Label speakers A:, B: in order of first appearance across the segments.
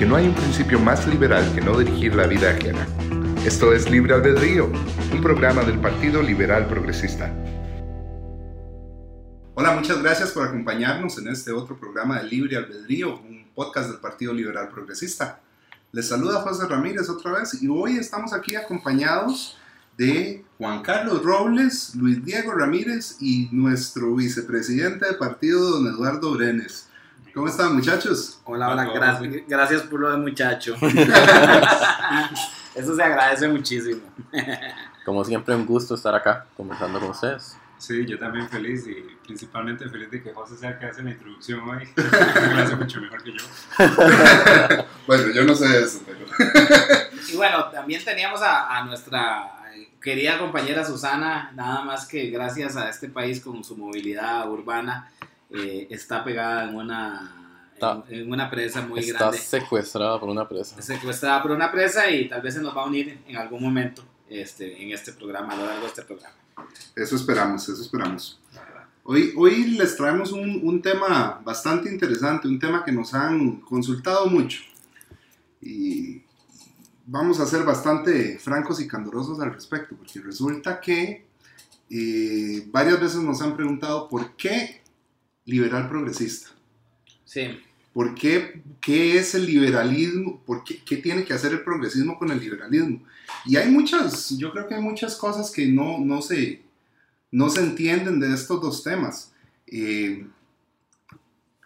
A: que no hay un principio más liberal que no dirigir la vida ajena. Esto es Libre Albedrío, un programa del Partido Liberal Progresista. Hola, muchas gracias por acompañarnos en este otro programa de Libre Albedrío, un podcast del Partido Liberal Progresista. Les saluda José Ramírez otra vez y hoy estamos aquí acompañados de Juan Carlos Robles, Luis Diego Ramírez y nuestro vicepresidente de partido, don Eduardo Brenes. ¿Cómo están, muchachos?
B: Hola, hola, gracias, gracias por lo de muchacho. Eso se agradece muchísimo.
C: Como siempre, un gusto estar acá conversando con ustedes.
D: Sí, yo también feliz y principalmente feliz de que José sea el que hace la introducción hoy. lo hace mucho mejor que yo.
A: bueno, yo no sé eso, pero...
B: y bueno, también teníamos a, a nuestra querida compañera Susana, nada más que gracias a este país con su movilidad urbana, eh, está pegada en una, en, una presa muy grande.
C: Está secuestrada por una presa.
B: Secuestrada por una presa y tal vez se nos va a unir en algún momento este, en este programa, a lo largo de este programa.
A: Eso esperamos, eso esperamos. Hoy, hoy les traemos un, un tema bastante interesante, un tema que nos han consultado mucho. Y vamos a ser bastante francos y candorosos al respecto, porque resulta que eh, varias veces nos han preguntado por qué liberal progresista.
B: Sí.
A: ¿Por qué, qué es el liberalismo? ¿Por qué, qué, tiene que hacer el progresismo con el liberalismo? Y hay muchas, yo creo que hay muchas cosas que no, no, se, no se entienden de estos dos temas. Eh,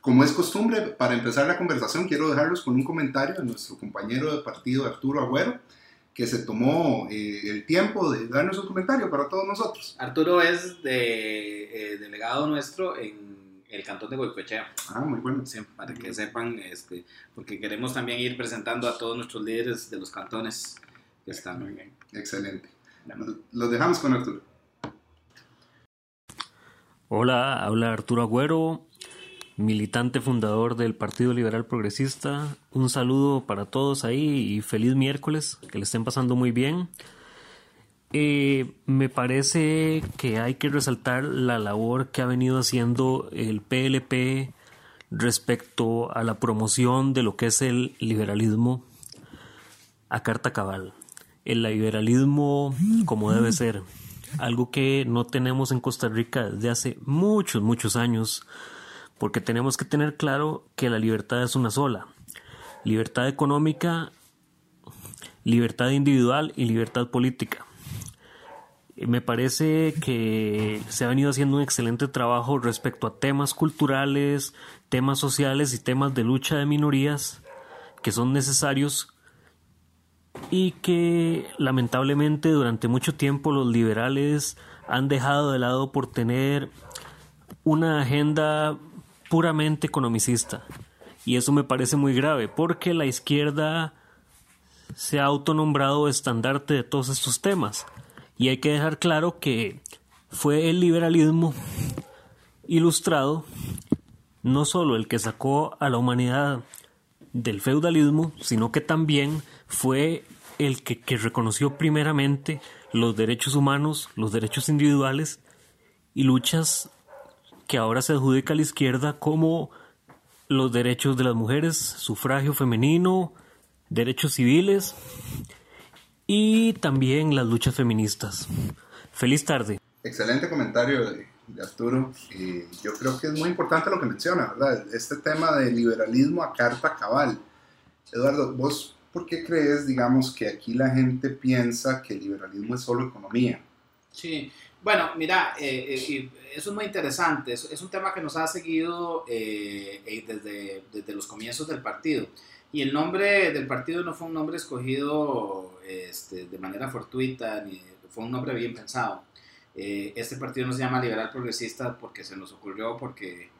A: como es costumbre, para empezar la conversación, quiero dejarlos con un comentario de nuestro compañero de partido, Arturo Agüero, que se tomó eh, el tiempo de darnos un comentario para todos nosotros.
B: Arturo es de, eh, delegado nuestro en el cantón de Goicoechea.
A: Ah, muy bueno.
B: Sí, para que sepan, este, porque queremos también ir presentando a todos nuestros líderes de los cantones que están.
A: Muy bien, excelente. Los dejamos con Arturo.
E: Hola, habla Arturo Agüero, militante fundador del Partido Liberal Progresista. Un saludo para todos ahí y feliz miércoles, que le estén pasando muy bien. Eh, me parece que hay que resaltar la labor que ha venido haciendo el PLP respecto a la promoción de lo que es el liberalismo a carta cabal. El liberalismo como debe ser, algo que no tenemos en Costa Rica desde hace muchos, muchos años, porque tenemos que tener claro que la libertad es una sola. Libertad económica, libertad individual y libertad política me parece que se ha venido haciendo un excelente trabajo respecto a temas culturales, temas sociales y temas de lucha de minorías que son necesarios y que lamentablemente durante mucho tiempo los liberales han dejado de lado por tener una agenda puramente economicista. Y eso me parece muy grave porque la izquierda se ha autonombrado estandarte de todos estos temas y hay que dejar claro que fue el liberalismo ilustrado no solo el que sacó a la humanidad del feudalismo, sino que también fue el que, que, reconoció primeramente los derechos humanos, los derechos individuales y luchas que ahora se adjudica a la izquierda como los derechos de las mujeres, sufragio femenino, derechos civiles y también las luchas feministas. Feliz tarde.
A: Excelente comentario de, Arturo. yo creo que es muy importante lo que menciona, ¿verdad? Este tema de liberalismo a carta cabal. Eduardo, ¿vos por qué crees, digamos, que aquí la gente piensa que el liberalismo es solo economía?
B: Sí, bueno, mira, eh, eh, eso es muy interesante. Es, es, un tema que nos ha seguido eh, desde, desde los comienzos del partido. Y el nombre del partido no fue un nombre escogido este, de manera fortuita, ni fue un nombre bien pensado. Eh, este partido no se llama Liberal Progresista porque se nos ocurrió, porque,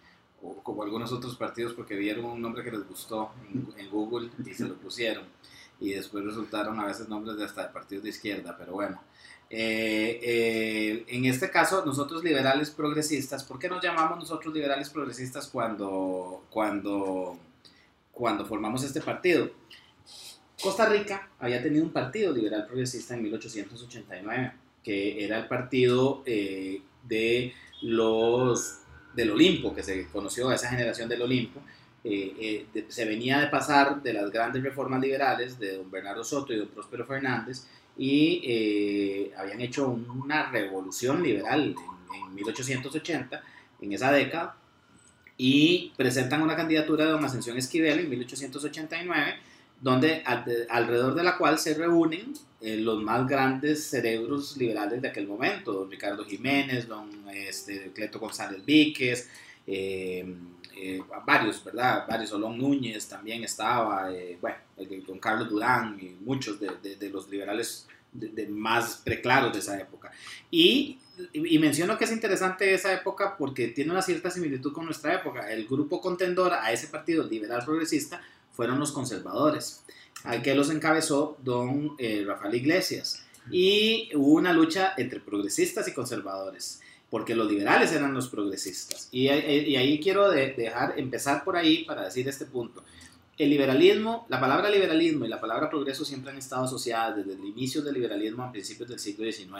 B: o como algunos otros partidos, porque vieron un nombre que les gustó en, Google y se lo pusieron. Y después resultaron a veces nombres de hasta de partidos de izquierda, pero bueno. Eh, eh, en este caso, nosotros liberales progresistas, ¿por qué nos llamamos nosotros liberales progresistas cuando, cuando cuando formamos este partido. Costa Rica había tenido un partido liberal progresista en 1889, que era el partido eh, de los del Olimpo, que se conoció a esa generación del Olimpo, eh, eh, de- se venía de pasar de las grandes reformas liberales de don Bernardo Soto y don Próspero Fernández y eh, habían hecho una revolución liberal en, en 1880, en esa década, y presentan una candidatura de don Ascensión Esquivel en 1889, donde al- de- alrededor de la cual se reúnen eh, los más grandes cerebros liberales de aquel momento, don Ricardo Jiménez, don este, Cleto González Víquez, eh, eh, varios, ¿verdad? Varios, Olón Núñez también estaba, eh, bueno, don Carlos Durán y muchos de, de- los liberales de más preclaros de esa época. Y, y menciono que es interesante esa época porque tiene una cierta similitud con nuestra época. El grupo contendor a ese partido liberal progresista fueron los conservadores, al que los encabezó don eh, Rafael Iglesias. Y hubo una lucha entre progresistas y conservadores, porque los liberales eran los progresistas. Y, eh, y ahí quiero de- dejar, empezar por ahí para decir este punto. El liberalismo, la palabra liberalismo y la palabra progreso siempre han estado asociadas desde el inicio del liberalismo a principios del siglo XIX.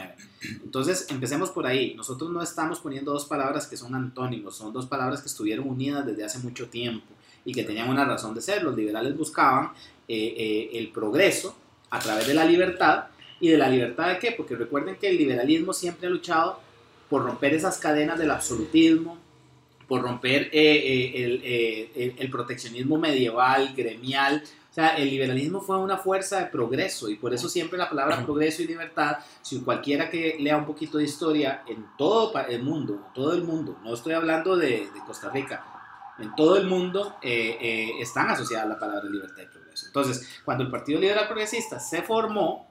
B: Entonces, empecemos por ahí. Nosotros no estamos poniendo dos palabras que son antónimos, son dos palabras que estuvieron unidas desde hace mucho tiempo y que tenían una razón de ser. Los liberales buscaban eh, eh, el progreso a través de la libertad. ¿Y de la libertad de qué? Porque recuerden que el liberalismo siempre ha luchado por romper esas cadenas del absolutismo, por romper eh, eh, el, eh, el- el proteccionismo medieval, gremial. O sea, el liberalismo fue una fuerza de progreso y por eso siempre la palabra progreso y libertad, si cualquiera que lea un poquito de historia en todo el mundo, todo el mundo, no estoy hablando de, de Costa Rica, en todo el mundo eh, eh, están asociadas la palabra libertad y progreso. Entonces, cuando el Partido Liberal Progresista se formó,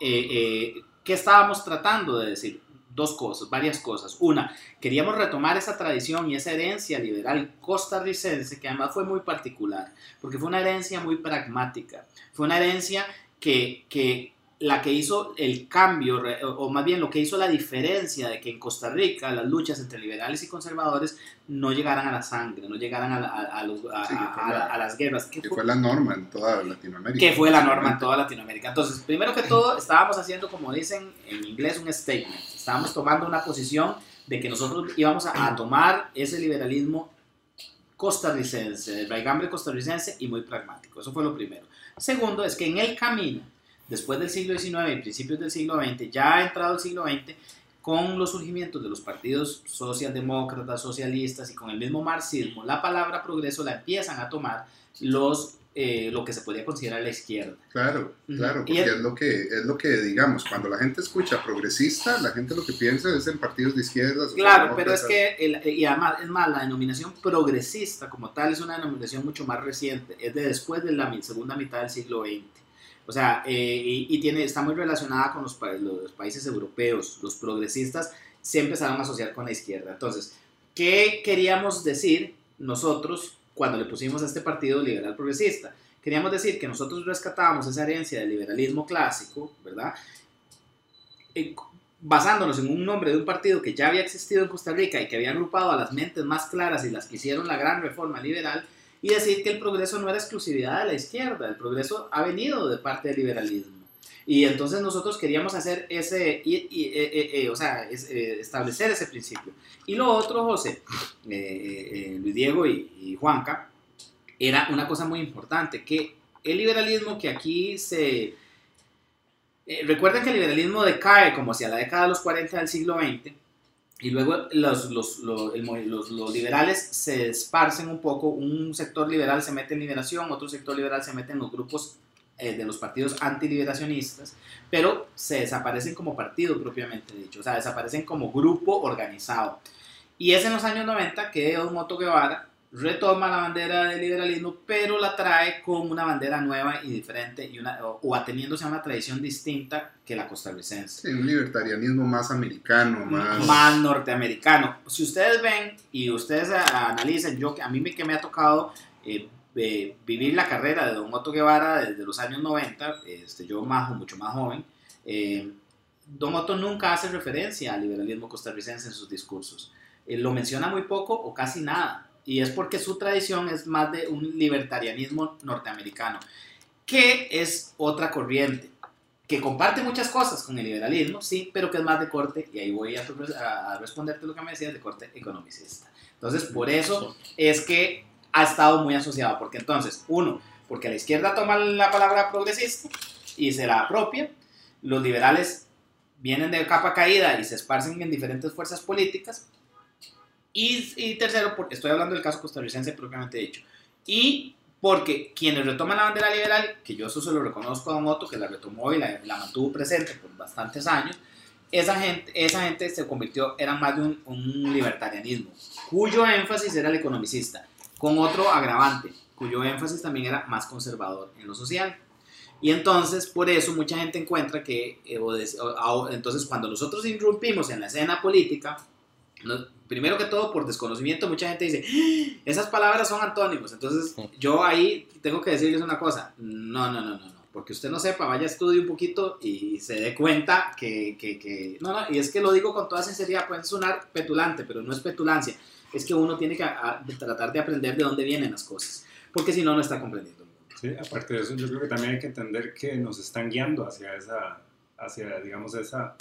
B: eh, eh, ¿qué estábamos tratando de decir? Dos cosas, varias cosas. Una, queríamos retomar esa tradición y esa herencia liberal costarricense, que además fue muy particular, porque fue una herencia muy pragmática. Fue una herencia que, que la que hizo el cambio, o más bien lo que hizo la diferencia de que en Costa Rica las luchas entre liberales y conservadores no llegaran a la sangre, no llegaran a, la- a- a los- a-
A: Sí, que
B: a-
A: fue
B: a-
A: la-
B: a las guerras. ¿Qué
A: que
B: fue?
A: fue la norma en toda Latinoamérica.
B: que fue la norma en toda Latinoamérica. Entonces, primero que todo, estábamos haciendo, como dicen en inglés, un statement. Estábamos tomando una posición de que nosotros íbamos a, a tomar ese liberalismo costarricense, el raigambre costarricense y muy pragmático. Eso fue lo primero. Segundo, es que en el camino, después del siglo XIX y principios del siglo XX, ya ha entrado el siglo XX, con los surgimientos de los partidos socialdemócratas, socialistas y con el mismo marxismo, la palabra progreso la empiezan a tomar los, eh, lo que se podía considerar la izquierda.
A: Claro, claro, porque
B: el-
A: es lo que es lo que digamos, cuando la gente escucha progresista, la gente lo que piensa es en partidos de izquierda.
B: Claro, pero es que, el- y además, es más, la denominación progresista como tal es una denominación mucho más reciente, es de después de la segunda mitad del siglo XX. O sea, eh, y, y tiene, está muy relacionada con los, los países europeos. Los progresistas se empezaron a asociar con la izquierda. Entonces, ¿qué queríamos decir nosotros cuando le pusimos a este partido liberal progresista? Queríamos decir que nosotros rescatábamos esa herencia del liberalismo clásico, ¿verdad? Eh, basándonos en un nombre de un partido que ya había existido en Costa Rica y que había agrupado a las mentes más claras y las que hicieron la gran reforma liberal, y decir que el progreso no era exclusividad de la izquierda, el progreso ha venido de parte del liberalismo. Y entonces nosotros queríamos hacer ese, y, y, eh, eh, eh, o sea, es, eh, establecer ese principio. Y lo otro, José, eh, eh, eh, Luis Diego y, y Juanca, era una cosa muy importante, que el liberalismo que aquí se... eh, recuerden que el liberalismo decae como hacia la década de los 40 del siglo XX, y luego los, los, los, los- liberales se esparcen un poco, un sector liberal se mete en liberación, otro sector liberal se mete en los grupos eh, de los partidos antiliberacionistas, pero se desaparecen como partido propiamente dicho, o sea, desaparecen como grupo organizado. Y es en los años 90 que Don Otto Guevara retoma la bandera del liberalismo, pero la trae con una bandera nueva y diferente, y una, o, o ateniéndose a una tradición distinta que la costarricense
A: Sí, un libertarianismo más americano, más...
B: más norteamericano. Si ustedes ven y ustedes a- analicen, yo que a mí me, que me ha tocado eh, eh, vivir la carrera de Don Otto Guevara desde los años 90, este, yo más, mucho más joven, eh, Don Otto nunca hace referencia al liberalismo costarricense en sus discursos. Eh, lo menciona muy poco o casi nada. Y es porque su tradición es más de un libertarianismo norteamericano, que es otra corriente que comparte muchas cosas con el liberalismo, sí, pero que es más de corte, y ahí voy a, a- responderte lo que me decías, de corte economicista. Entonces, por eso es que ha estado muy asociado, porque entonces, uno, porque la izquierda toma la palabra progresista y se la apropia, los liberales vienen de capa caída y se esparcen en diferentes fuerzas políticas, y, y tercero, porque estoy hablando del caso costarricense propiamente dicho, y porque quienes retoman la bandera liberal, que yo eso se lo reconozco a Otto, que la retomó y la, la mantuvo presente por bastantes años, esa gente, esa gente se convirtió, era más de un, un libertarianismo, cuyo énfasis era el economicista, con otro agravante, cuyo énfasis también era más conservador en lo social. Y entonces, por eso mucha gente encuentra que, eh, o des- o- a- entonces cuando nosotros irrumpimos en la escena política, no- primero que todo por desconocimiento, mucha gente dice, "Ah, esas palabras son antónimos. Entonces, yo ahí tengo que decirles una cosa, no, no, no, no, no, porque usted no sepa, vaya estudie un poquito y se dé cuenta que, que, que- no, no, y es que lo digo con toda sinceridad, puede sonar petulante, pero no es petulancia, es que uno tiene que a- a- tratar de aprender de dónde vienen las cosas, porque si no, no está comprendiendo.
D: Sí, aparte de eso, yo creo que también hay que entender que nos están guiando hacia esa, hacia, digamos, esa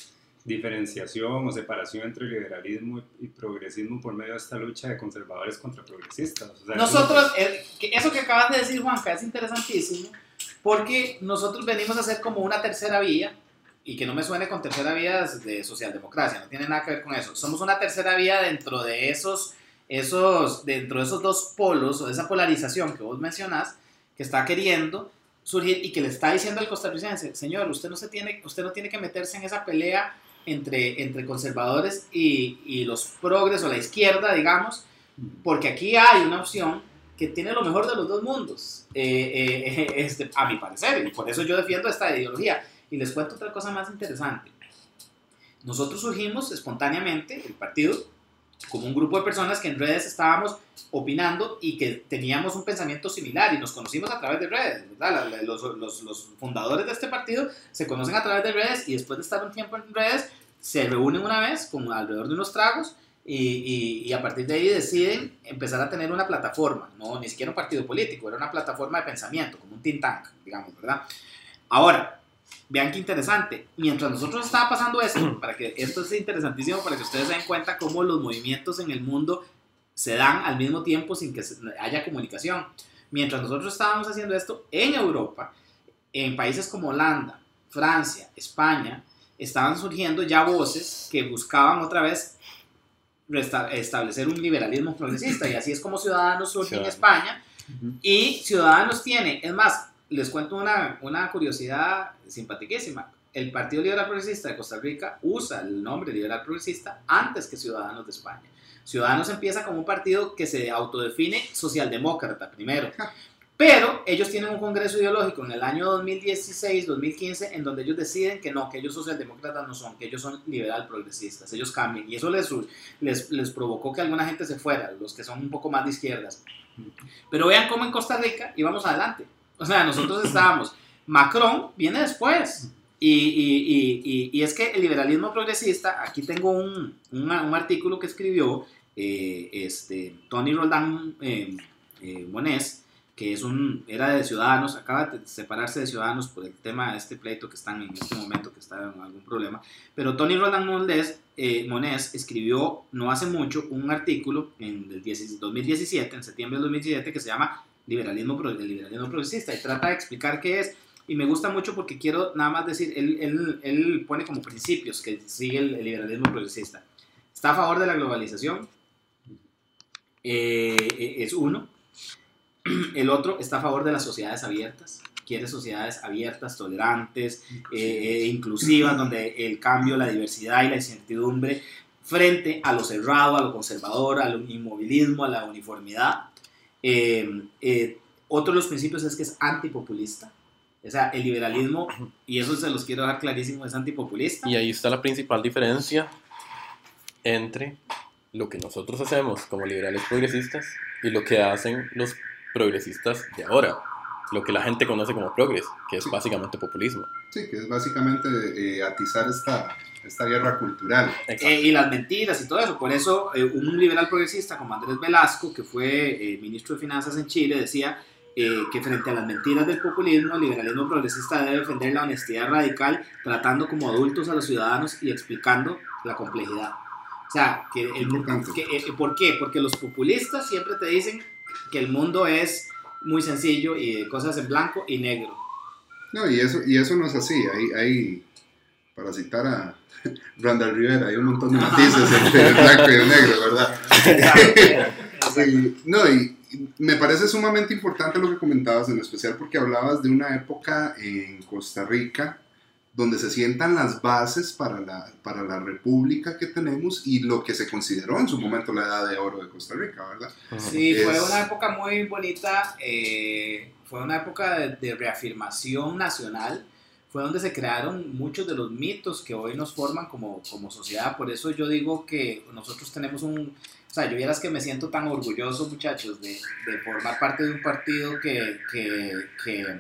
D: diferenciación o separación entre liberalismo y progresismo por medio de esta lucha de conservadores contra progresistas. O sea,
B: Nosotros, eh, eso que acabas de decir, Juanca, es interesantísimo, porque nosotros venimos a ser como una tercera vía, y que no me suene con tercera vía de socialdemocracia, no tiene nada que ver con eso. Somos una tercera vía dentro de esos, esos, dentro de esos dos polos, o de esa polarización que vos mencionás, que está queriendo surgir y que le está diciendo al costarricense, señor, usted no, se tiene, usted no tiene que meterse en esa pelea entre, entre conservadores y, y los progres o la izquierda, digamos, porque aquí hay una opción que tiene lo mejor de los dos mundos, eh, eh, este, a mi parecer, y por eso yo defiendo esta ideología. Y les cuento otra cosa más interesante. Nosotros surgimos espontáneamente, el partido, como un grupo de personas que en redes estábamos opinando y que teníamos un pensamiento similar y nos conocimos a través de redes, Los, los- los fundadores de este partido se conocen a través de redes y después de estar un tiempo en redes se reúnen una vez con alrededor de unos tragos y, y- y a partir de ahí deciden empezar a tener una plataforma, no ni siquiera un partido político, era una plataforma de pensamiento, como un think tank, digamos, ¿verdad? Ahora, vean qué interesante, mientras nosotros estaba pasando esto, para que esto es interesantísimo, para que ustedes se den cuenta cómo los movimientos en el mundo se dan al mismo tiempo sin que haya comunicación. Mientras nosotros estábamos haciendo esto en Europa, en países como Holanda, Francia, España, estaban surgiendo ya voces que buscaban otra vez establecer un liberalismo progresista y así es como Ciudadanos surge en
C: Ciudadanos.
B: España y Ciudadanos tiene, es más, les cuento una, una curiosidad simpaticísima. El Partido Liberal Progresista de Costa Rica usa el nombre Liberal Progresista antes que Ciudadanos de España. Ciudadanos empieza como un partido que se autodefine socialdemócrata primero. Pero ellos tienen un congreso ideológico en el año 2016-2015 en donde ellos deciden que no, que ellos socialdemócratas no son, que ellos son liberal progresistas, ellos cambian. Y eso les, les, les provocó que alguna gente se fuera, los que son un poco más de izquierdas. Pero vean cómo en Costa Rica íbamos adelante. O sea, nosotros estábamos, Macron viene después. Y, y, y, y, es que el liberalismo progresista, aquí tengo un, una- un artículo que escribió eh, este, Tony Roldán eh, eh, Monés, que es un, era de Ciudadanos, acaba de separarse de Ciudadanos por el tema de este pleito que están en este momento, que está en algún problema. Pero Tony Roldán Monés, eh, Monés escribió no hace mucho un artículo en el 10 2017, en septiembre del 2017, que se llama Liberalismo, el liberalismo progresista y trata de explicar qué es. Y me gusta mucho porque quiero nada más decir, él, él, él pone como principios que sigue el, el liberalismo progresista. Está a favor de la globalización, eh, es uno. El otro está a favor de las sociedades abiertas, quiere sociedades abiertas, tolerantes, eh, eh, inclusivas, donde el cambio, la diversidad y la incertidumbre frente a lo cerrado, a lo conservador, al inmovilismo, a la uniformidad. Eh, eh, otro de los principios es que es antipopulista. O sea, el liberalismo, y eso se los quiero dejar clarísimo, es antipopulista.
C: Y ahí está la principal diferencia entre lo que nosotros hacemos como liberales progresistas y lo que hacen los progresistas de ahora. Lo que la gente conoce como progres, que es
A: Sí.
C: básicamente populismo.
A: Sí, que es básicamente eh, atizar esta, esta guerra cultural.
C: Exacto.
B: Eh, y las mentiras y todo eso. Por eso, eh, un liberal progresista como Andrés Velasco, que fue eh, ministro de Finanzas en Chile, decía eh, que frente a las mentiras del populismo, el liberalismo progresista debe defender la honestidad radical, tratando como adultos a los ciudadanos y explicando la complejidad. O sea, que el, que, eh, ¿por qué? Porque los populistas siempre te dicen que el mundo es muy sencillo y de cosas en blanco y negro.
A: No, y eso, y eso no es así. Hay, hay, para citar a Randall Rivera, hay un montón de matices entre el blanco y el negro, ¿verdad? No, y y me parece sumamente importante lo que comentabas, en especial porque hablabas de una época en Costa Rica donde se sientan las bases para la, para la república que tenemos y lo que se consideró en su momento la edad de oro de Costa Rica, ¿verdad?
B: Sí, fue una época muy bonita, eh, fue una época de, de reafirmación nacional, fue donde se crearon muchos de los mitos que hoy nos forman como, como sociedad, por eso yo digo que nosotros tenemos un, o sea, yo vieras que me siento tan orgulloso, muchachos, de, de formar parte de un partido que, que, que,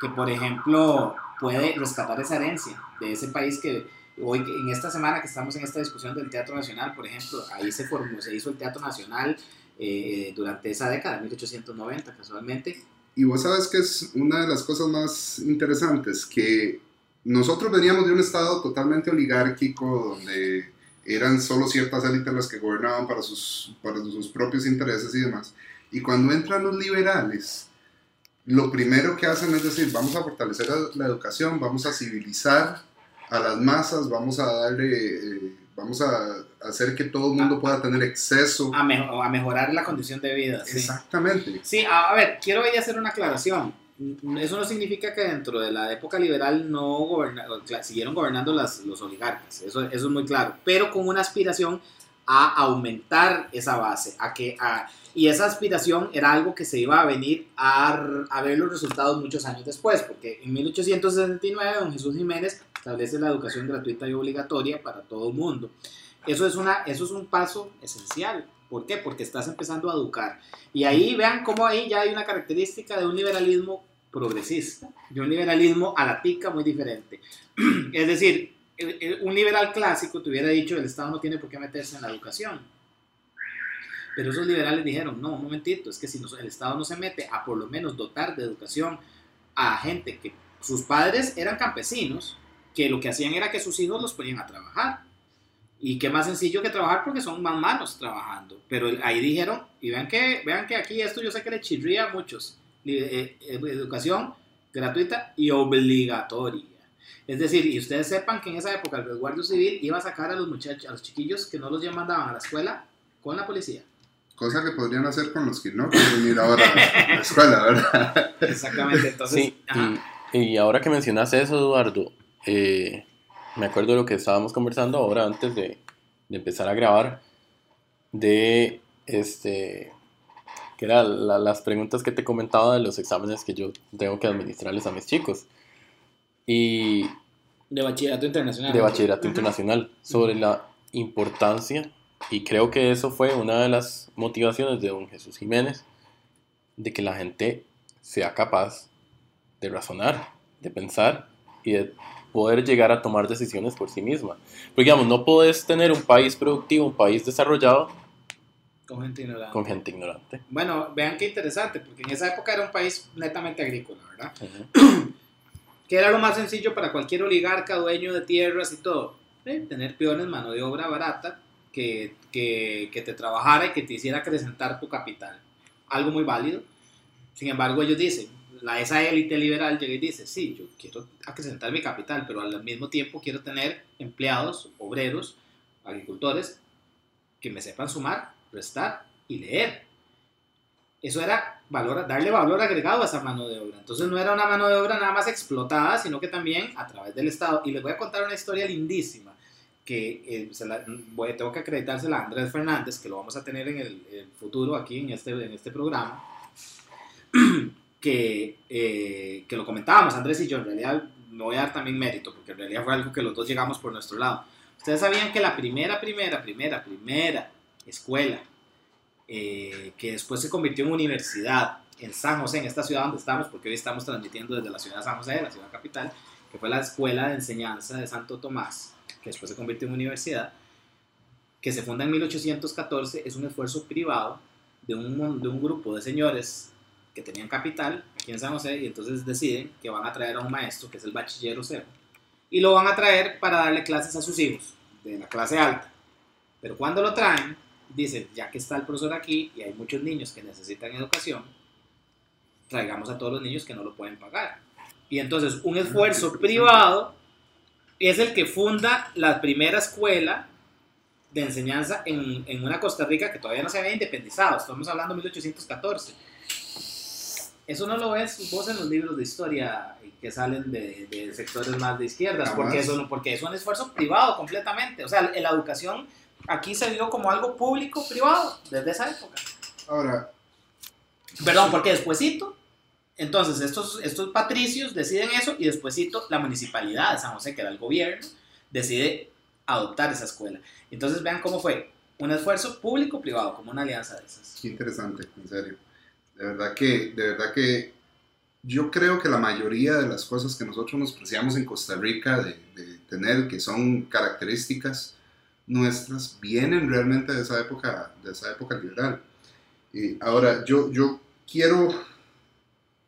B: que, por ejemplo, puede rescatar esa herencia de ese país que hoy, en esta semana que estamos en esta discusión del Teatro Nacional, por ejemplo, ahí se formó, se hizo el Teatro Nacional eh, durante esa década, 1890 casualmente.
A: Y vos sabes que es una de las cosas más interesantes, que nosotros veníamos de un estado totalmente oligárquico, donde eran solo ciertas élites las que gobernaban para sus, para sus propios intereses y demás. Y cuando entran los liberales, lo primero que hacen es decir, vamos a fortalecer la, educación, vamos a civilizar a las masas, vamos a darle, eh, vamos a hacer que todo el mundo pueda tener acceso.
B: A, a mejorar la condición de vida. Sí.
A: Exactamente.
B: Sí, a, a ver, quiero ahí hacer una aclaración. Eso no significa que dentro de la época liberal no goberna- siguieron gobernando las, los oligarcas, eso, eso es muy claro, pero con una aspiración a aumentar esa base, a que, a, y esa aspiración era algo que se iba a venir a, a ver los resultados muchos años después, porque en 1869 don Jesús Jiménez establece la educación gratuita y obligatoria para todo el mundo. Eso es, una, eso es un paso esencial. ¿Por qué? Porque estás empezando a educar. Y ahí vean cómo ahí ya hay una característica de un liberalismo progresista, de un liberalismo a la tica muy diferente. Es decir, un liberal clásico te hubiera dicho el Estado no tiene por qué meterse en la educación. Pero esos liberales dijeron, no, un momentito, es que si el Estado no se mete a por lo menos dotar de educación a gente que sus padres eran campesinos, que lo que hacían era que sus hijos los ponían a trabajar. Y qué más sencillo que trabajar porque son más manos trabajando. Pero ahí dijeron, y vean que, vean que aquí esto yo sé que le chirría a muchos. Eh, eh, educación gratuita y obligatoria. Es decir, y ustedes sepan que en esa época el resguardo civil iba a sacar a los muchachos, a los chiquillos que no los ya mandaban a la escuela con la policía.
A: Cosa que podrían hacer con los que no quieren ir ahora a la escuela, ¿verdad?
B: Exactamente, entonces...
C: Sí, y, y ahora que mencionas eso, Eduardo, eh, me acuerdo de lo que estábamos conversando ahora antes de, de empezar a grabar, de este, que eran la- las preguntas que te comentaba de los exámenes que yo tengo que administrarles a mis chicos. Y
B: De bachillerato internacional.
C: de bachillerato internacional sobre la importancia y creo que eso fue una de las motivaciones de don Jesús Jiménez de que la gente sea capaz de razonar, de pensar y de poder llegar a tomar decisiones por sí misma. Porque digamos, no puedes tener un país productivo, un país desarrollado
B: Con gente ignorante.
C: con gente ignorante.
B: Bueno, vean qué interesante, porque en esa época era un país netamente agrícola, ¿verdad?
C: Ujú.
B: que era lo más sencillo para cualquier oligarca, dueño de tierras y todo, tener peones, mano de obra barata, que, que, que te trabajara y que te hiciera acrecentar tu capital. Algo muy válido. Sin embargo, ellos dicen, la, esa élite liberal llega y dice, sí, yo quiero acrecentar mi capital, pero al mismo tiempo quiero tener empleados, obreros, agricultores, que me sepan sumar, restar y leer. Eso era valor, darle valor agregado a esa mano de obra. Entonces no era una mano de obra nada más explotada, sino que también a través del Estado. Y les voy a contar una historia lindísima que eh, se la- voy, tengo que acreditársela a Andrés Fernández, que lo vamos a tener en el, el futuro aquí en este, en este programa, que, eh, que lo comentábamos Andrés y yo. En realidad me voy a dar también mérito, porque en realidad fue algo que los dos llegamos por nuestro lado. Ustedes sabían que la primera, primera, primera, primera escuela eh, que después se convirtió en universidad en San José, en esta ciudad donde estamos, porque hoy estamos transmitiendo desde la ciudad de San José, la ciudad capital, que fue la Escuela de Enseñanza de Santo Tomás, que después se convirtió en universidad, que se funda en 1814, es un esfuerzo privado de un, grupo de señores que tenían capital aquí en San José y entonces deciden que van a traer a un maestro, que es el bachillero cero, y lo van a traer para darle clases a sus hijos de la clase alta. Pero cuando lo traen, dice, ya que está el profesor aquí y hay muchos niños que necesitan educación, traigamos a todos los niños que no lo pueden pagar. Y entonces un esfuerzo privado es el que funda la primera escuela de enseñanza en, en, una Costa Rica que todavía no se había independizado. Estamos hablando de 1814. Eso no lo ves vos en los libros de historia que salen de, de sectores más de izquierdas, porque, eso, porque es un esfuerzo privado completamente. O sea, la educación aquí se vio como algo público-privado desde esa época.
A: Ahora.
B: Perdón, porque despuésito, entonces estos, estos patricios deciden eso y despuésito la municipalidad de San José, que era el gobierno, decide adoptar esa escuela. Entonces vean cómo fue un esfuerzo público-privado, como una alianza de esas.
A: Qué interesante, en serio. De verdad que, de verdad que yo creo que la mayoría de las cosas que nosotros nos preciamos en Costa Rica de, de tener, que son características nuestras, vienen realmente de esa época, de esa época liberal. Y ahora, yo, yo quiero,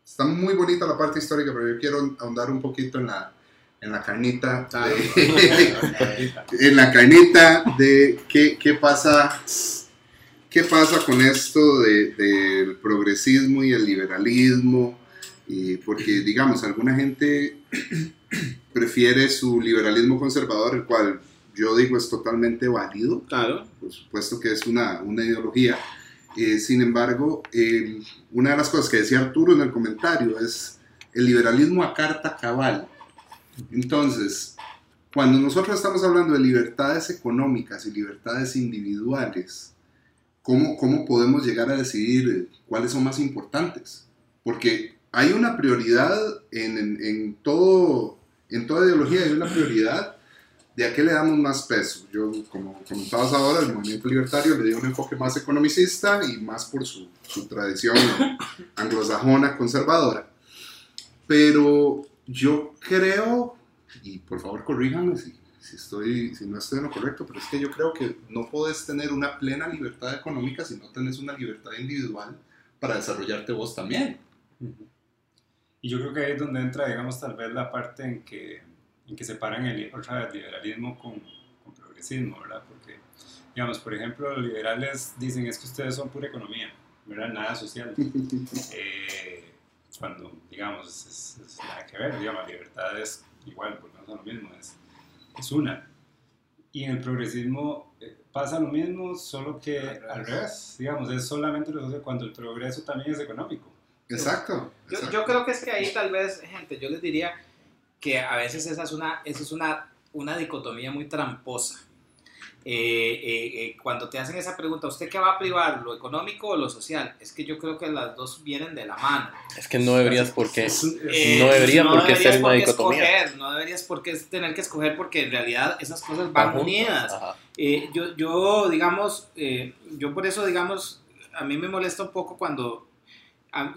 A: está muy bonita la parte histórica, pero yo quiero ahondar un poquito en la, en la carnita, de, en la carnita de qué, qué pasa ¿Qué pasa con esto del de, progresismo y el liberalismo? Y porque, digamos, alguna gente prefiere su liberalismo conservador, el cual yo digo es totalmente válido.
B: Claro.
A: Por supuesto que es una, una ideología. Eh, sin embargo, eh, una de las cosas que decía Arturo en el comentario es el liberalismo a carta cabal. Entonces, cuando nosotros estamos hablando de libertades económicas y libertades individuales, ¿cómo, cómo podemos llegar a decidir cuáles son más importantes? Porque hay una prioridad en, en, en, todo, en toda ideología, hay una prioridad de a qué le damos más peso. Yo, como comentabas ahora, el movimiento libertario le dio un enfoque más economicista y más por su, su tradición anglosajona conservadora. Pero yo creo, y por favor corríjanme si, estoy, si no estoy en lo correcto, pero es que yo creo que no puedes tener una plena libertad económica si no tenés una libertad individual para desarrollarte vos también.
D: Y yo creo que ahí es donde entra, digamos, tal vez la parte en que, en que separan el otra vez, liberalismo con, con progresismo, ¿verdad? Porque, digamos, por ejemplo, los liberales dicen es que ustedes son pura economía, ¿verdad? Nada social. eh, cuando, digamos, es, es, nada que ver, digamos, libertad es igual, porque no son lo mismo, es es una. Y en el progresismo eh, pasa lo mismo, solo que al revés, digamos, es solamente cuando el progreso también es económico.
A: Exacto.
B: Yo, yo, creo que es que ahí tal vez, gente, yo les diría que a veces esa es una, esa es una, una dicotomía muy tramposa. Eh, eh, eh, cuando te hacen esa pregunta, ¿usted qué va a privar, lo económico o lo social? Es que yo creo que las dos vienen de la mano.
C: Es que no deberías por qué, no debería
B: no
C: por qué
B: deberías
C: ser una
B: por qué
C: dicotomía.
B: escoger, no deberías por qué tener que escoger porque en realidad esas cosas van
C: Ajá.
B: unidas.
C: Ajá.
B: Eh, yo, yo, digamos, eh, yo por eso, digamos, a mí me molesta un poco cuando,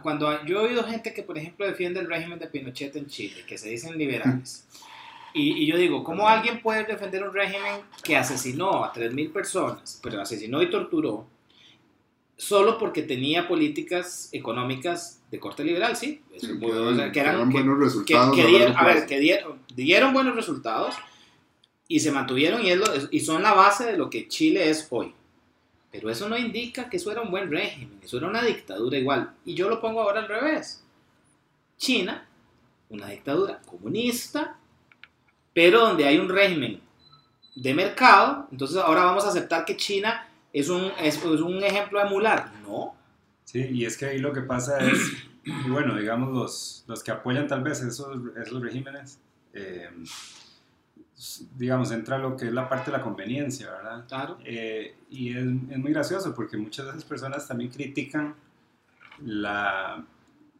B: cuando yo he oído gente que, por ejemplo, defiende el régimen de Pinochet en Chile, que se dicen liberales. Y, y yo digo, ¿cómo alguien puede defender un régimen que asesinó a 3.000 personas, pero asesinó y torturó, solo porque tenía políticas económicas de corte liberal? Sí, eso es muy- o sea, que eran, que-
A: buenos resultados.
B: que dieron, a ver, que dieron, dieron buenos resultados y se mantuvieron y, es lo- y son la base de lo que Chile es hoy. Pero eso no indica que eso era un buen régimen, eso era una dictadura igual. Y yo lo pongo ahora al revés. China, una dictadura comunista, pero donde hay un régimen de mercado, entonces ahora vamos a aceptar que China es un, es, un ejemplo a emular. No,
D: Sí, y es que ahí lo que pasa es, bueno, digamos, los, los que apoyan tal vez esos, esos regímenes, eh, digamos, entra lo que es la parte de la conveniencia, ¿verdad?
B: claro.
D: Eh, y es, es muy gracioso porque muchas de esas personas también critican la,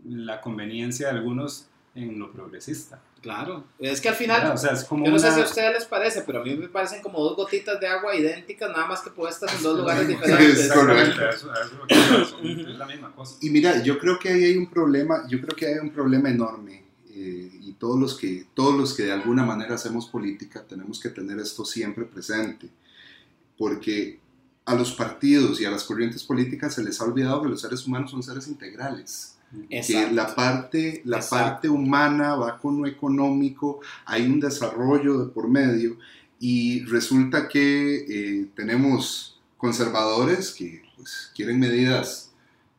D: la conveniencia de algunos en lo progresista.
B: Claro, es que al final,
D: ¿verdad? O sea, es como
B: yo no sé
D: una-
B: si a ustedes les parece, pero a mí me parecen como dos gotitas de agua idénticas, nada más que puestas en dos lugares diferentes.
A: Es correcto.
D: Es la misma cosa.
A: Y mira, yo creo que ahí hay un problema, yo creo que hay un problema enorme eh, todos los que todos los que de alguna manera hacemos política tenemos que tener esto siempre presente, porque a los partidos y a las corrientes políticas se les ha olvidado que los seres humanos son seres integrales, que la parte la
B: Exacto.
A: parte humana va con lo económico, hay un desarrollo de por medio y resulta que eh, tenemos conservadores que pues, quieren medidas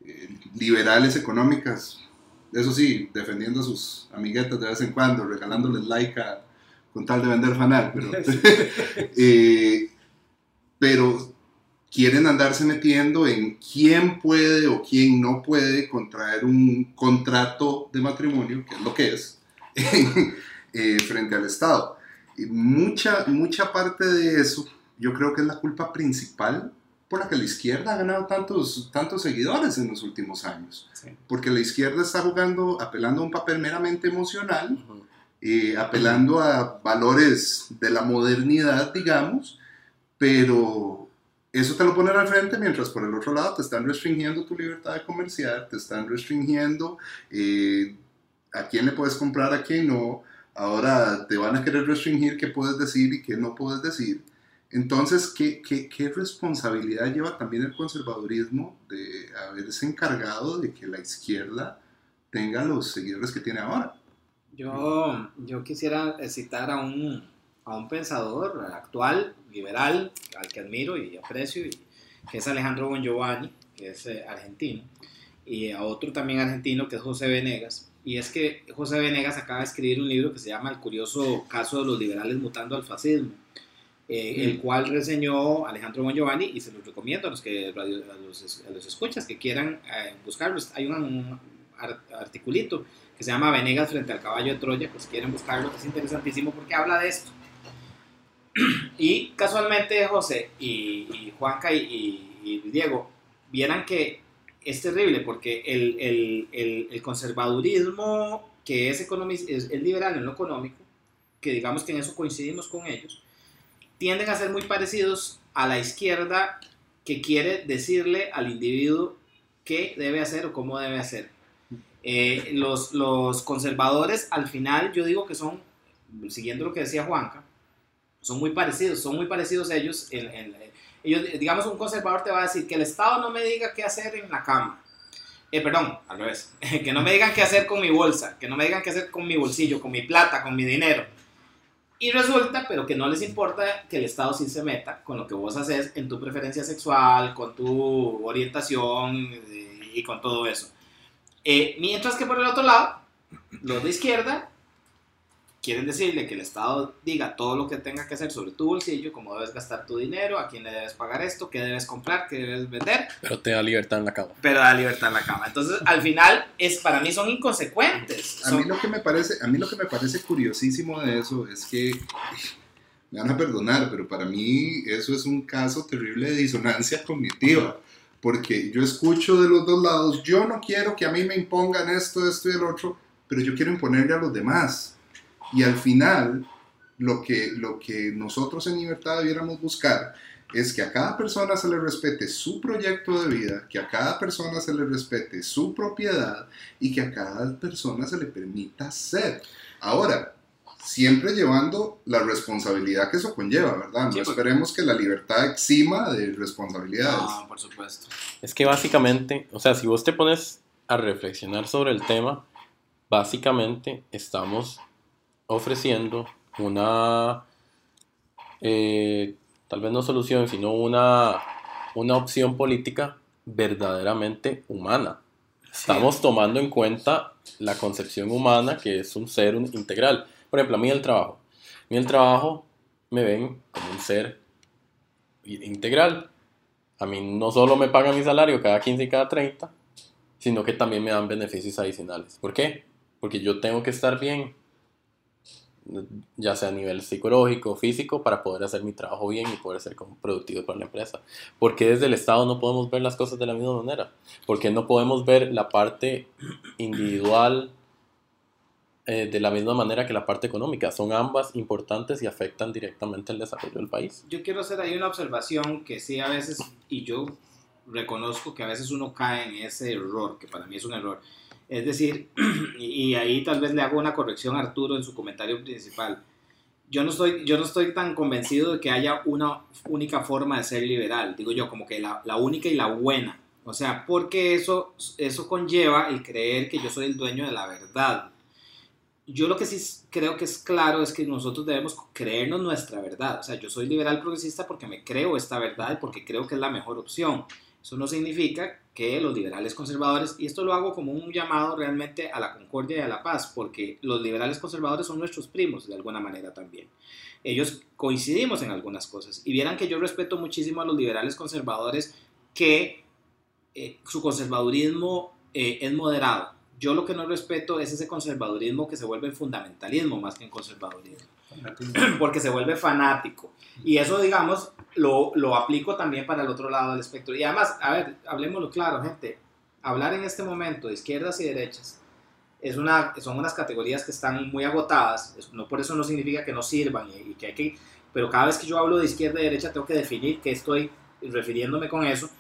A: eh, liberales económicas, eso sí, defendiendo a sus amiguetas de vez en cuando, regalándoles like a, con tal de vender fanal, pero, eh, pero quieren andarse metiendo en quién puede o quién no puede contraer un contrato de matrimonio, que es lo que es, eh, frente al Estado. Y mucha, mucha parte de eso yo creo que es la culpa principal por la que la izquierda ha ganado tantos, tantos seguidores en los últimos años. Porque la izquierda está jugando, apelando a un papel meramente emocional, eh, apelando a valores de la modernidad, digamos, pero eso te lo ponen al frente mientras por el otro lado te están restringiendo tu libertad de comerciar, te están restringiendo eh, a quién le puedes comprar, a quién no. Ahora te van a querer restringir qué puedes decir y qué no puedes decir. Entonces, ¿qué, qué, qué responsabilidad lleva también el conservadurismo de haberse encargado de que la izquierda tenga los seguidores que tiene ahora?
B: Yo, yo quisiera citar a un, a un pensador actual, liberal, al que admiro y aprecio, y, que es Alejandro Bon Giovanni, que es eh, argentino, y a otro también argentino, que es José Venegas. Y es que José Venegas acaba de escribir un libro que se llama El curioso caso de los liberales mutando al fascismo eh, el cual reseñó Alejandro Bon Giovanni y se los recomiendo a los que a los, a los escuchas que quieran eh, buscarlos. Hay un, articulito que se llama Venegas frente al caballo de Troya, pues quieren buscarlo, es interesantísimo porque habla de esto. Y casualmente José y, Juanca y, Diego vieran que es terrible porque el, el, el, el conservadurismo que es, es, es liberal en lo económico, que digamos que en eso coincidimos con ellos, tienden a ser muy parecidos a la izquierda que quiere decirle al individuo qué debe hacer o cómo debe hacer. Eh, los, los, conservadores, al final, yo digo que son, siguiendo lo que decía Juanca, son muy parecidos, son muy parecidos ellos. En, ellos digamos, un conservador te va a decir que el Estado no me diga qué hacer en la cama. Eh, perdón, al revés, que no me digan qué hacer con mi bolsa, que no me digan qué hacer con mi bolsillo, con mi plata, con mi dinero y resulta, pero que no les importa que el Estado sí se meta con lo que vos haces en tu preferencia sexual, con tu orientación eh, y con todo eso. Eh, mientras que por el otro lado, los de izquierda quieren decirle que el Estado diga todo lo que tenga que hacer sobre tu bolsillo, cómo debes gastar tu dinero, a quién le debes pagar esto, qué debes comprar, qué debes vender.
C: Pero te da libertad en la cama.
B: Pero da libertad en la cama. Entonces, al final, es, para mí son inconsecuentes.
A: A, mí lo que me parece, a mí lo que me parece curiosísimo de eso es que, me van a perdonar, pero para mí eso es un caso terrible de disonancia cognitiva. Porque yo escucho de los dos lados, yo no quiero que a mí me impongan esto, esto y el otro, pero yo quiero imponerle a los demás. Y al final, lo que, lo que nosotros en libertad debiéramos buscar es que a cada persona se le respete su proyecto de vida, que a cada persona se le respete su propiedad y que a cada persona se le permita ser. Ahora, siempre llevando la responsabilidad que eso conlleva, ¿verdad? No esperemos que la libertad exima de responsabilidades.
B: No, por supuesto.
C: Es que básicamente, o sea, si vos te pones a reflexionar sobre el tema, básicamente estamos ofreciendo una, eh, tal vez no solución, sino una, una opción política verdaderamente humana. Estamos tomando en cuenta la concepción humana que es un ser integral. Por ejemplo, a mí el trabajo. A mí el trabajo me ven como un ser integral. A mí no solo me pagan mi salario cada 15 y cada 30, sino que también me dan beneficios adicionales. ¿Por qué? Porque yo tengo que estar bien ya sea a nivel psicológico, físico, para poder hacer mi trabajo bien y poder ser productivo para la empresa. Porque desde el Estado no podemos ver las cosas de la misma manera. Porque no podemos ver la parte individual eh, de la misma manera que la parte económica. Son ambas importantes y afectan directamente el desarrollo del país.
B: Yo quiero hacer ahí una observación que sí a veces, y yo reconozco que a veces uno cae en ese error, que para mí es un error es decir, y ahí tal vez le hago una corrección a Arturo en su comentario principal. Yo no, estoy, yo no estoy tan convencido de que haya una única forma de ser liberal, digo yo, como que la, la única y la buena. O sea, porque eso, eso conlleva el creer que yo soy el dueño de la verdad. yo lo que sí creo que es claro es que nosotros debemos creernos nuestra verdad. O sea, yo soy liberal progresista porque me creo esta verdad y porque creo que es la mejor opción. Eso no significa que los liberales conservadores, y esto lo hago como un llamado realmente a la concordia y a la paz, porque los liberales conservadores son nuestros primos de alguna manera también. Ellos coincidimos en algunas cosas. Y vieran que yo respeto muchísimo a los liberales conservadores que eh, su conservadurismo eh, es moderado. Yo lo que no respeto es ese conservadurismo que se vuelve en fundamentalismo más que en conservadurismo. Porque se vuelve fanático. Y eso, digamos, lo, lo aplico también para el otro lado del espectro. Y además, a ver, hablemoslo claro, gente. Hablar en este momento de izquierdas y derechas es una, son unas categorías que están muy agotadas. No por eso no significa que no sirvan y, y que hay que... Pero cada vez que yo hablo de izquierda y derecha tengo que definir qué estoy refiriéndome con eso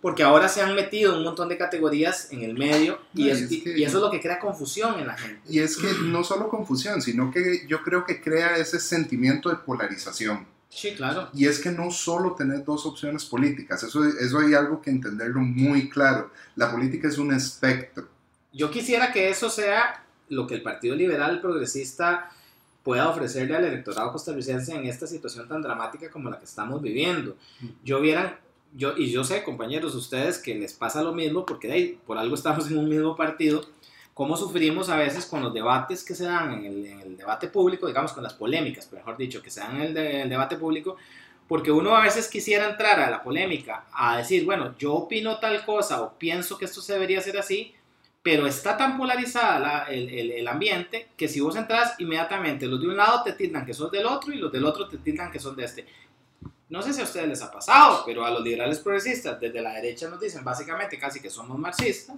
B: porque ahora se han metido un montón de categorías en el medio y, eso es lo que crea confusión en la gente.
A: Y es que no solo confusión, sino que yo creo que crea ese sentimiento de polarización.
B: Sí, claro.
A: Y es que no solo tener dos opciones políticas, eso, eso hay algo que entenderlo muy claro. La política es un espectro.
B: Yo quisiera que eso sea lo que el Partido Liberal Progresista pueda ofrecerle al electorado costarricense en esta situación tan dramática como la que estamos viviendo. Yo vieran yo, y yo sé, compañeros, ustedes que les pasa lo mismo, porque de ahí, por algo estamos en un mismo partido, cómo sufrimos a veces con los debates que se dan en el, debate público, digamos con las polémicas, mejor dicho, que se dan en el, debate público, porque uno a veces quisiera entrar a la polémica a decir, bueno, yo opino tal cosa o pienso que esto se debería hacer así, pero está tan polarizada el, el, ambiente que si vos entras inmediatamente, los de un lado te tildan que son del otro y los del otro te tildan que son de este no sé si a ustedes les ha pasado, pero a los liberales progresistas desde la derecha nos dicen básicamente casi que somos marxistas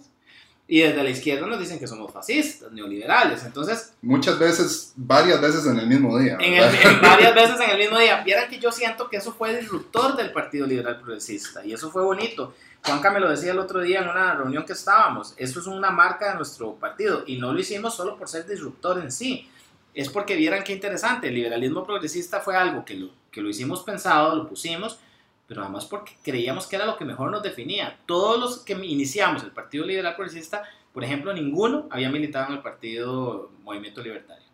B: y desde la izquierda nos dicen que somos fascistas, neoliberales. Entonces,
A: muchas veces, varias veces en el mismo día.
B: En, varias veces en el mismo día. Vieran que yo siento que eso fue disruptor del Partido Liberal Progresista y eso fue bonito. Juanca me lo decía el otro día en una reunión que estábamos. Eso es una marca de nuestro partido y no lo hicimos solo por ser disruptor en sí. Es porque vieran qué interesante. El liberalismo progresista fue algo que lo que lo hicimos pensado, lo pusimos, pero además porque creíamos que era lo que mejor nos definía. Todos los que iniciamos el Partido Liberal Progresista, por ejemplo, ninguno había militado en el Partido Movimiento Libertario.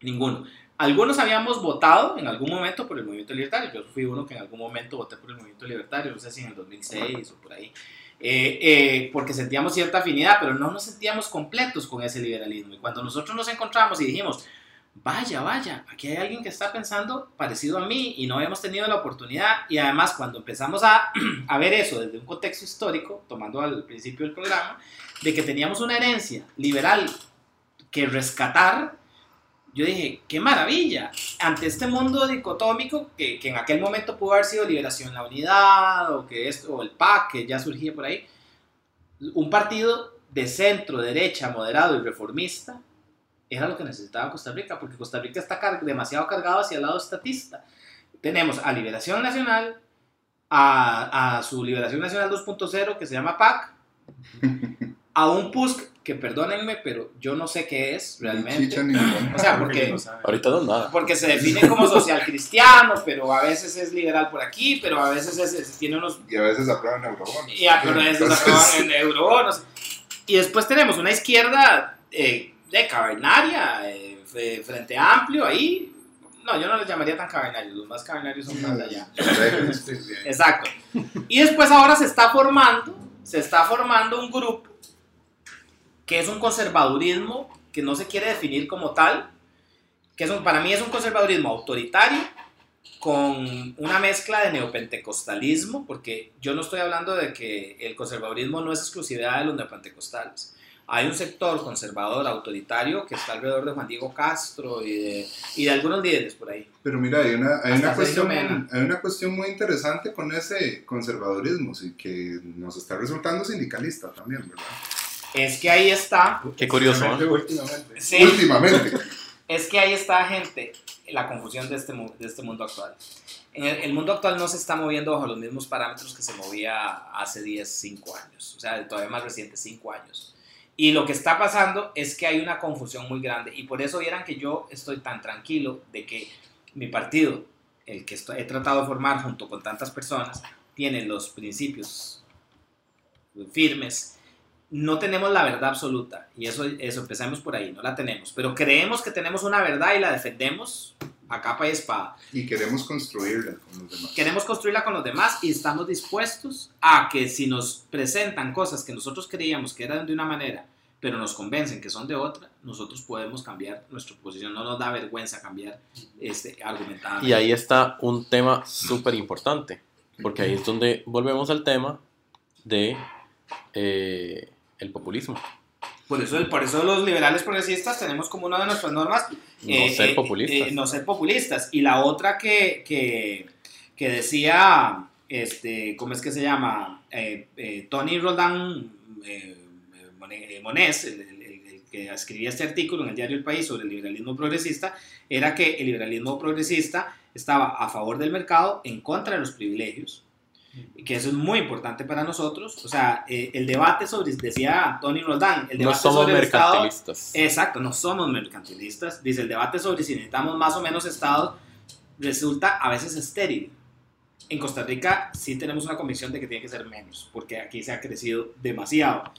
B: Ninguno. Algunos habíamos votado en algún momento por el Movimiento Libertario. Yo fui uno que en algún momento voté por el Movimiento Libertario, no sé si en el 2006 o por ahí. Eh, eh, porque sentíamos cierta afinidad, pero no nos sentíamos completos con ese liberalismo. Y cuando nosotros nos encontramos y dijimos, vaya, vaya, aquí hay alguien que está pensando parecido a mí y no hemos tenido la oportunidad. Y además cuando empezamos a, a ver eso desde un contexto histórico, tomando al principio del programa, de que teníamos una herencia liberal que rescatar, yo dije, qué maravilla, ante este mundo dicotómico que, que, en aquel momento pudo haber sido Liberación la Unidad o, que esto, o el PAC, que ya surgía por ahí, un partido de centro, derecha, moderado y reformista, era lo que necesitaba Costa Rica, porque Costa Rica está demasiado cargado hacia el lado estatista. Tenemos a Liberación Nacional, a, a su Liberación Nacional 2.0 que se llama PAC, a un PUSC que perdónenme, pero yo no sé qué es realmente. O sea, porque,
C: ahorita no nada.
B: Porque se define como social cristiano, pero a veces es liberal por aquí, pero a veces es, tiene unos...
A: Y a veces aprueban eurobonos.
B: Y a, veces aprueban en eurobonos. Y después tenemos una izquierda eh, de cavernaria, eh, frente amplio, ahí. No, yo no les llamaría tan cavernarios, los más cavernarios son más allá. Exacto. Y después ahora se está formando, se está formando un grupo que es un conservadurismo que no se quiere definir como tal, que es para mí es un conservadurismo autoritario con una mezcla de neopentecostalismo, porque yo no estoy hablando de que el conservadurismo no es exclusividad de los neopentecostales hay un sector conservador, autoritario, que está alrededor de Juan Diego Castro y de, y de algunos líderes por ahí.
A: Pero mira, hay una, hay una, cuestión, hay una cuestión muy interesante con ese conservadurismo, sí, que nos está resultando sindicalista también, ¿verdad?
B: Es que ahí está.
C: Qué curioso.
A: Últimamente. Sí, últimamente.
B: Es que ahí está, gente, la confusión de este, de este mundo actual. En el, el, mundo actual no se está moviendo bajo los mismos parámetros que se movía hace 10, 5 años. O sea, todavía más reciente, 5 años y lo que está pasando es que hay una confusión muy grande y por eso vieran que yo estoy tan tranquilo de que mi partido, el que he tratado de formar junto con tantas personas, tiene los principios firmes no tenemos la verdad absoluta. Y eso, eso empezamos por ahí, no la tenemos. Pero creemos que tenemos una verdad y la defendemos a capa y espada.
A: Y queremos construirla con los demás.
B: Queremos construirla con los demás y estamos dispuestos a que si nos presentan cosas que nosotros creíamos que eran de una manera, pero nos convencen que son de otra, nosotros podemos cambiar nuestra posición. No nos da vergüenza cambiar este, argumentadamente.
C: Y ahí está un tema súper importante, porque ahí es donde volvemos al tema de eh, el populismo.
B: Por eso, por eso los liberales progresistas tenemos como una de nuestras normas
C: No ser populistas.
B: no ser populistas. Y la otra que, que, que decía, este, ¿cómo es que se llama? Eh, eh, Tony Roldán eh, Monés, el, el- el- el que escribía este artículo en el diario El País sobre el liberalismo progresista, era que el liberalismo progresista estaba a favor del mercado, en contra de los privilegios, que eso es muy importante para nosotros. O sea, eh, el debate sobre, decía Tony Roldán, el
C: No
B: debate
C: somos
B: sobre el Estado... Exacto, no somos mercantilistas. Dice, el debate sobre si necesitamos más o menos estados resulta a veces estéril. En Costa Rica sí tenemos una convicción de que tiene que ser menos, porque aquí se ha crecido demasiado.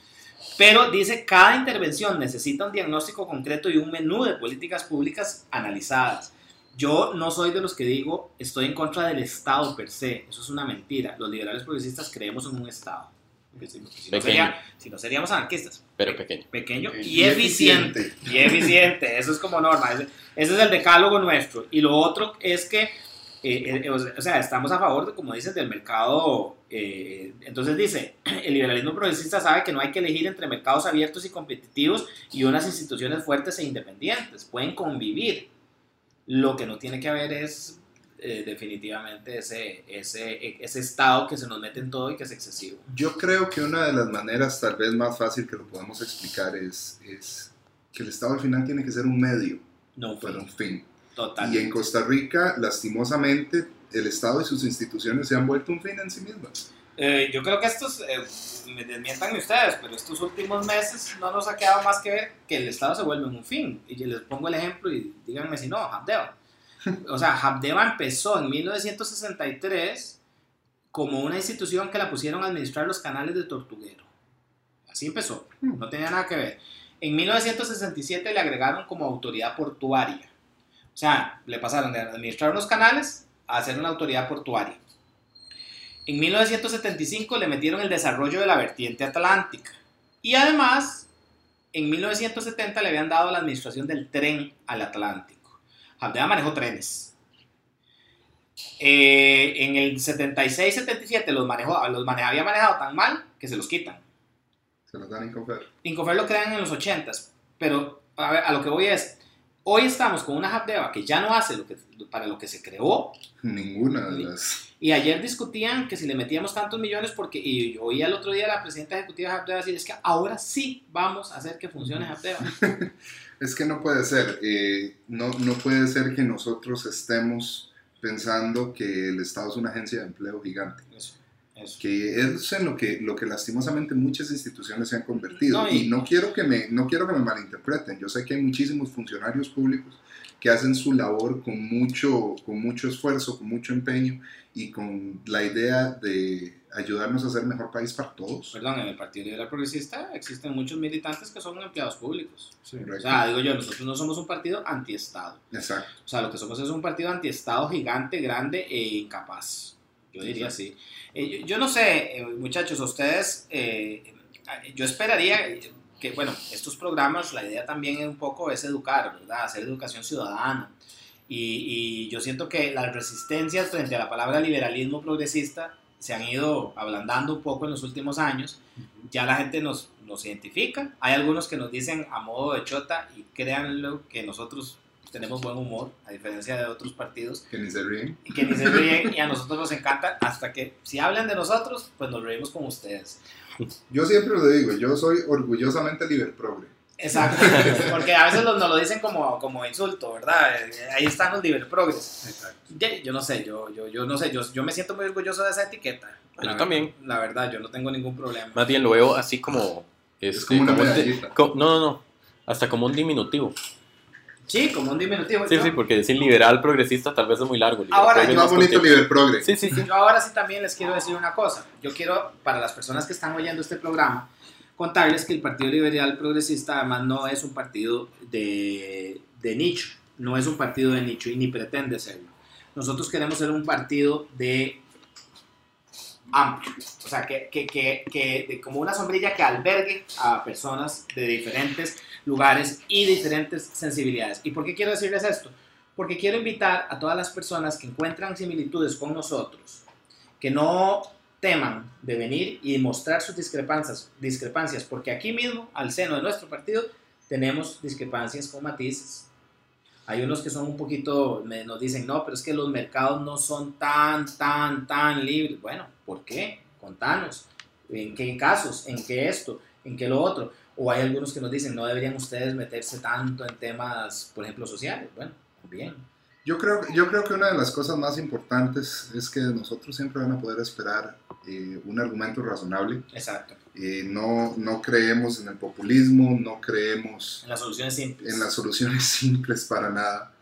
B: Pero dice, cada intervención necesita un diagnóstico concreto y un menú de políticas públicas analizadas. Yo no soy de los que digo, estoy en contra del Estado per se. Eso es una mentira. Los liberales progresistas creemos en un Estado. Si, si no,
C: Pequeño.
B: sería- si no seríamos anarquistas
C: Pero pequeño.
B: pequeño
A: Y
B: y, eficiente. Y eficiente, eso es como norma. Ese, ese es el decálogo nuestro. Y lo otro es que, eh, eh, o sea, estamos a favor, de, como dicen, del mercado. eh, entonces dice, el liberalismo progresista sabe que no hay que elegir entre mercados abiertos y competitivos y unas instituciones fuertes e independientes. Pueden convivir. Lo que no tiene que haber es eh, definitivamente ese, ese, ese estado que se nos mete en todo y que es excesivo.
A: Yo creo que una de las maneras tal vez más fácil que lo podemos explicar es, es que el Estado al final tiene que ser un medio
B: No,
A: para un fin.
B: total.
A: Y en Costa Rica, lastimosamente, el Estado y sus instituciones se han vuelto un fin en sí mismas.
B: Eh, yo creo que estos, eh, me desmientan ustedes, pero estos últimos meses no nos ha quedado más que ver que el Estado se vuelve un fin. Y yo les pongo el ejemplo y díganme si no, Habdeba. O sea, Habdeba empezó en 1963 como una institución que la pusieron a administrar los canales de Tortuguero. Así empezó, no tenía nada que ver. En 1967 le agregaron como autoridad portuaria. O sea, le pasaron de administrar unos canales a ser una autoridad portuaria. En 1975 le metieron el desarrollo de la vertiente atlántica. Y además, en 1970 le habían dado la administración del tren al Atlántico. Habdeba manejó trenes. Eh, en el 76-77 los, manejó, los había manejado tan mal que se los quitan.
A: Se los dan en confer.
B: Incofer lo crean en los 80s, pero a, ver, a lo que voy es, hoy estamos con una Habdeba que ya no hace lo que, para lo que se creó,
A: Ninguna de las...
B: y ayer discutían que si le metíamos tantos millones, porque y yo oía el otro día a la presidenta ejecutiva de Habdeba decir, es que ahora sí vamos a hacer que funcione Habdeba.
A: Es que no puede ser. eh, no, no puede ser que nosotros estemos pensando que el Estado es una agencia de empleo gigante.
B: Eso, eso.
A: que es en lo que, lo que lastimosamente muchas instituciones se han convertido.
B: No, y-
A: y, no, quiero que me, no quiero que me malinterpreten. Yo sé que hay muchísimos funcionarios públicos que hacen su labor con mucho, con mucho esfuerzo, con mucho empeño y con la idea de ayudarnos a ser mejor país para todos.
B: Perdón, en el Partido Liberal Progresista existen muchos militantes que son empleados públicos.
D: Sí.
B: O sea, digo yo, nosotros no somos un partido antiestado.
A: Exacto.
B: O sea, lo que somos es un partido antiestado gigante, grande e incapaz. Yo diría así. Eh, yo, yo no sé, eh, muchachos, ustedes, eh, yo esperaría que, bueno, estos programas, la idea también un poco es educar, ¿verdad? Hacer educación ciudadana. Y, y yo siento que las resistencias frente a la palabra liberalismo progresista se han ido ablandando un poco en los últimos años. Ya la gente nos, nos identifica. Hay algunos que nos dicen a modo de chota y créanlo que nosotros tenemos buen humor, a diferencia de otros partidos,
A: Que ni se ríen.
B: y que ni se ríen y a nosotros nos encanta hasta que si hablan de nosotros, pues nos reímos con ustedes.
A: Yo siempre lo digo, yo soy orgullosamente liberprogre.
B: Exacto, porque a veces nos, lo dicen como, como insulto, ¿verdad? Eh, Ahí están los liberprogres.
D: Exacto.
B: Ya, Yo no sé, yo, yo, yo no sé, yo, yo me siento muy orgulloso de esa etiqueta.
C: Yo
B: La
C: también.
B: verdad, La verdad, yo no tengo ningún problema.
C: Más bien lo veo así como...
A: Es
C: este,
A: como una
C: un di-
A: medallita.
C: co- no, no, no. Hasta como un diminutivo.
B: Sí, como un diminutivo.
C: Sí,
B: yo,
C: sí, porque decir liberal progresista tal vez es muy largo. liberal
B: Ahora,
C: progre
B: yo-
C: es
A: Más bonito
C: cortito.
A: liberprogre.
C: Sí, sí, sí.
B: yo ahora sí también les quiero decir una cosa. Yo quiero, para las personas que están oyendo este programa, contarles que el Partido Liberal Progresista además no es un partido de, de nicho, no es un partido de nicho y ni pretende serlo. Nosotros queremos ser un partido de amplio, o sea, que, que, que, que como una sombrilla que albergue a personas de diferentes lugares y diferentes sensibilidades. ¿Y por qué quiero decirles esto? Porque quiero invitar a todas las personas que encuentran similitudes con nosotros, que no teman de venir y mostrar sus discrepancias, discrepancias, porque aquí mismo, al seno de nuestro partido, tenemos discrepancias con matices. Hay unos que son un poquito, me- nos dicen, no, pero es que los mercados no son tan, tan, tan libres. Bueno, ¿por qué? Contanos. ¿En qué casos? ¿En qué esto? ¿En qué lo otro? O hay algunos que nos dicen, no deberían ustedes meterse tanto en temas, por ejemplo, sociales. Bueno, bien.
A: Yo creo, yo creo que una de las cosas más importantes es que nosotros siempre van a poder esperar eh, un argumento razonable.
B: Exacto.
A: Eh, no, no creemos en el populismo, no creemos
B: En las soluciones simples.
A: en las soluciones simples para nada.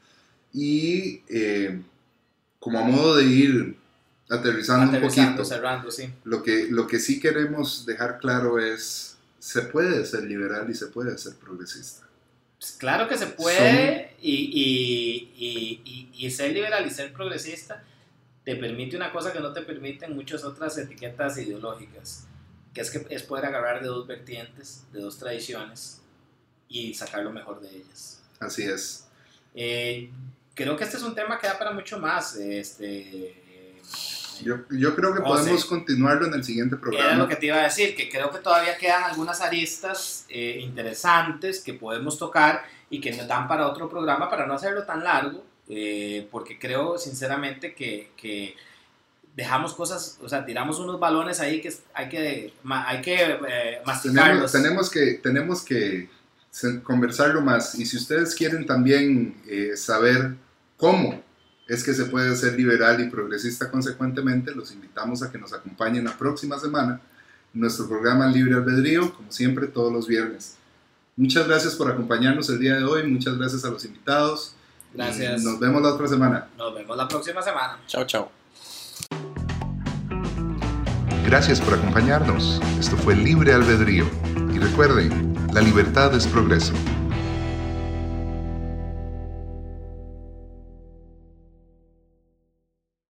A: Y eh, como a modo de ir aterrizando, un
B: Aterrizando,
A: poquito,
B: cerrando, sí.
A: lo que, lo que sí queremos dejar claro es, se puede ser liberal y se puede ser progresista.
B: Pues claro que se puede y, y, y, y, y ser liberal y ser progresista te permite una cosa que no te permiten muchas otras etiquetas ideológicas, que es que es poder agarrar de dos vertientes, de dos tradiciones y sacar lo mejor de ellas.
A: Así es.
B: Eh, creo que este es un tema que da para mucho más. Este,
A: Yo, yo creo que
B: Oh,
A: podemos
B: sí.
A: continuarlo en el siguiente
B: Era
A: programa.
B: lo que te iba a decir, que creo que todavía quedan algunas aristas eh, interesantes que podemos tocar y que nos dan para otro programa para no hacerlo tan largo, eh, porque creo sinceramente que, que dejamos cosas, o sea, tiramos unos balones ahí que hay que, hay que eh,
A: Tenemos,
B: masticarlos.
A: tenemos que, tenemos que conversarlo más. Y si ustedes quieren también eh, saber cómo es que se puede ser liberal y progresista consecuentemente, los invitamos a que nos acompañen la próxima semana en nuestro programa Libre Albedrío, como siempre, todos los viernes. Muchas gracias por acompañarnos el día de hoy, muchas gracias a los invitados.
B: Gracias.
A: Y nos vemos la otra semana.
B: Nos vemos la próxima semana.
C: Chao, chao.
A: Gracias por acompañarnos. Esto fue Libre Albedrío. Y recuerden, la libertad es progreso.